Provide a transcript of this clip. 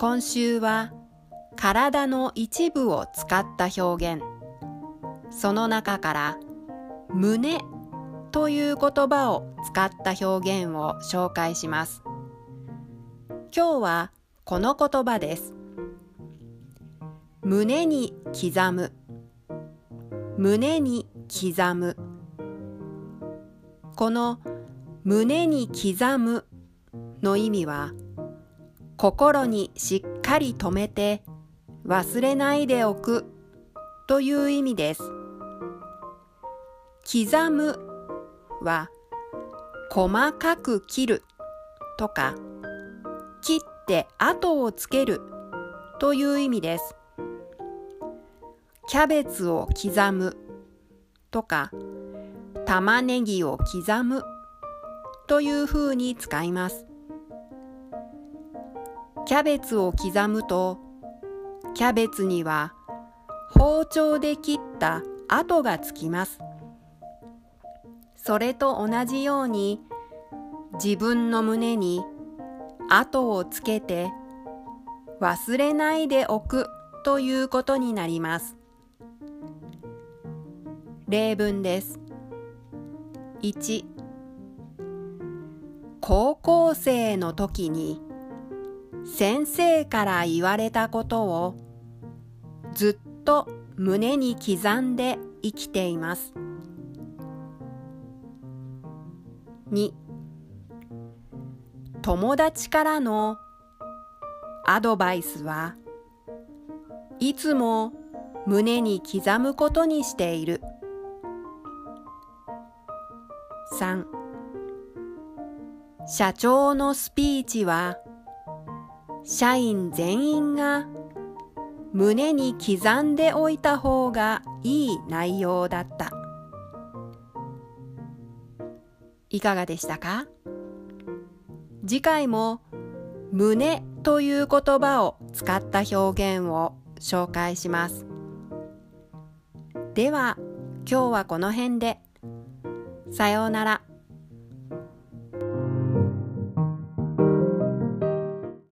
今週は体の一部を使った表現。その中から胸という言葉を使った表現を紹介します。今日はこの言葉です。胸に刻む。胸に刻む。この胸に刻むの意味は心にしっかり留めて忘れないでおくという意味です。刻むは細かく切るとか切って後をつけるという意味です。キャベツを刻むとか玉ねぎを刻むというふうに使います。キャベツを刻むとキャベツには包丁で切った跡がつきます。それと同じように自分の胸に跡をつけて忘れないでおくということになります。例文です。1高校生の時に先生から言われたことをずっと胸に刻んで生きています。2友達からのアドバイスはいつも胸に刻むことにしている。3社長のスピーチは社員全員が胸に刻んでおいた方がいい内容だった。いかがでしたか？次回も胸という言葉を使った表現を紹介します。では今日はこの辺で。さようなら。